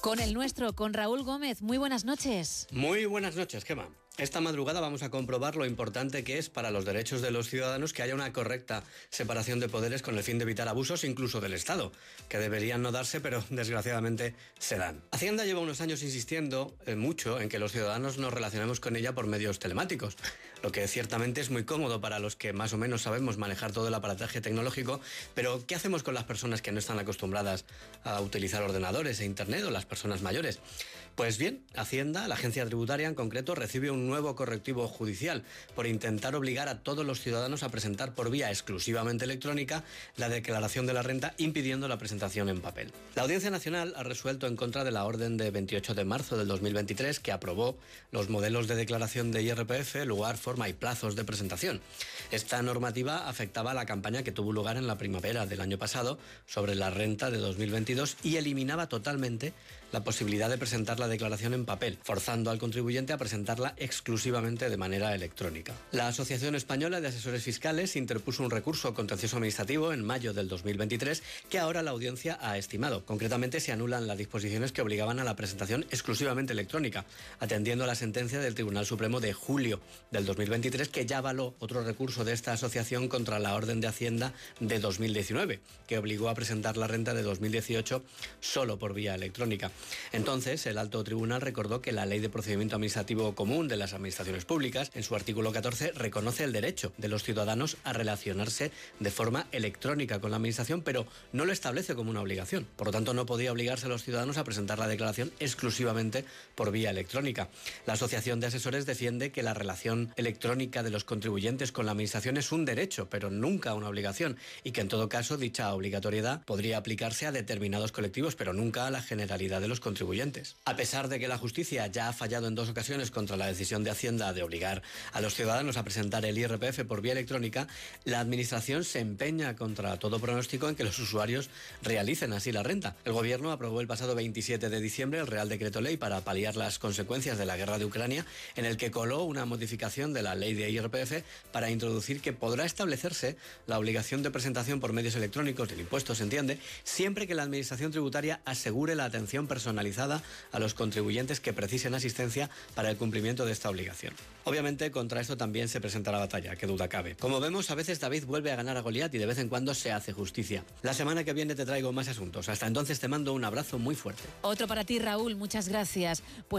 Con el nuestro, con Raúl Gómez. Muy buenas noches. Muy buenas noches, Gemma. Esta madrugada vamos a comprobar lo importante que es para los derechos de los ciudadanos que haya una correcta separación de poderes con el fin de evitar abusos incluso del Estado, que deberían no darse, pero desgraciadamente se dan. Hacienda lleva unos años insistiendo eh, mucho en que los ciudadanos nos relacionemos con ella por medios telemáticos, lo que ciertamente es muy cómodo para los que más o menos sabemos manejar todo el aparataje tecnológico, pero ¿qué hacemos con las personas que no están acostumbradas a utilizar ordenadores e Internet o las personas mayores? Pues bien, Hacienda, la agencia tributaria en concreto, recibe un nuevo correctivo judicial por intentar obligar a todos los ciudadanos a presentar por vía exclusivamente electrónica la declaración de la renta, impidiendo la presentación en papel. La Audiencia Nacional ha resuelto en contra de la orden de 28 de marzo del 2023 que aprobó los modelos de declaración de IRPF, lugar, forma y plazos de presentación. Esta normativa afectaba a la campaña que tuvo lugar en la primavera del año pasado sobre la renta de 2022 y eliminaba totalmente la posibilidad de presentar la declaración en papel, forzando al contribuyente a presentarla exclusivamente de manera electrónica. La Asociación Española de Asesores Fiscales interpuso un recurso contencioso administrativo en mayo del 2023 que ahora la audiencia ha estimado. Concretamente se anulan las disposiciones que obligaban a la presentación exclusivamente electrónica, atendiendo a la sentencia del Tribunal Supremo de julio del 2023 que ya avaló otro recurso de esta asociación contra la orden de Hacienda de 2019, que obligó a presentar la renta de 2018 solo por vía electrónica. Entonces, el alto tribunal recordó que la Ley de Procedimiento Administrativo Común de las administraciones públicas, en su artículo 14, reconoce el derecho de los ciudadanos a relacionarse de forma electrónica con la administración, pero no lo establece como una obligación. Por lo tanto, no podía obligarse a los ciudadanos a presentar la declaración exclusivamente por vía electrónica. La Asociación de Asesores defiende que la relación electrónica de los contribuyentes con la administración es un derecho, pero nunca una obligación, y que en todo caso dicha obligatoriedad podría aplicarse a determinados colectivos, pero nunca a la generalidad de los contribuyentes. A pesar de que la justicia ya ha fallado en dos ocasiones contra la decisión de Hacienda de obligar a los ciudadanos a presentar el IRPF por vía electrónica, la Administración se empeña contra todo pronóstico en que los usuarios realicen así la renta. El Gobierno aprobó el pasado 27 de diciembre el Real Decreto Ley para paliar las consecuencias de la guerra de Ucrania, en el que coló una modificación la ley de IRPF para introducir que podrá establecerse la obligación de presentación por medios electrónicos del impuesto, se entiende, siempre que la Administración tributaria asegure la atención personalizada a los contribuyentes que precisen asistencia para el cumplimiento de esta obligación. Obviamente contra esto también se presenta la batalla, que duda cabe. Como vemos, a veces David vuelve a ganar a Goliat y de vez en cuando se hace justicia. La semana que viene te traigo más asuntos. Hasta entonces te mando un abrazo muy fuerte. Otro para ti, Raúl. Muchas gracias. Pues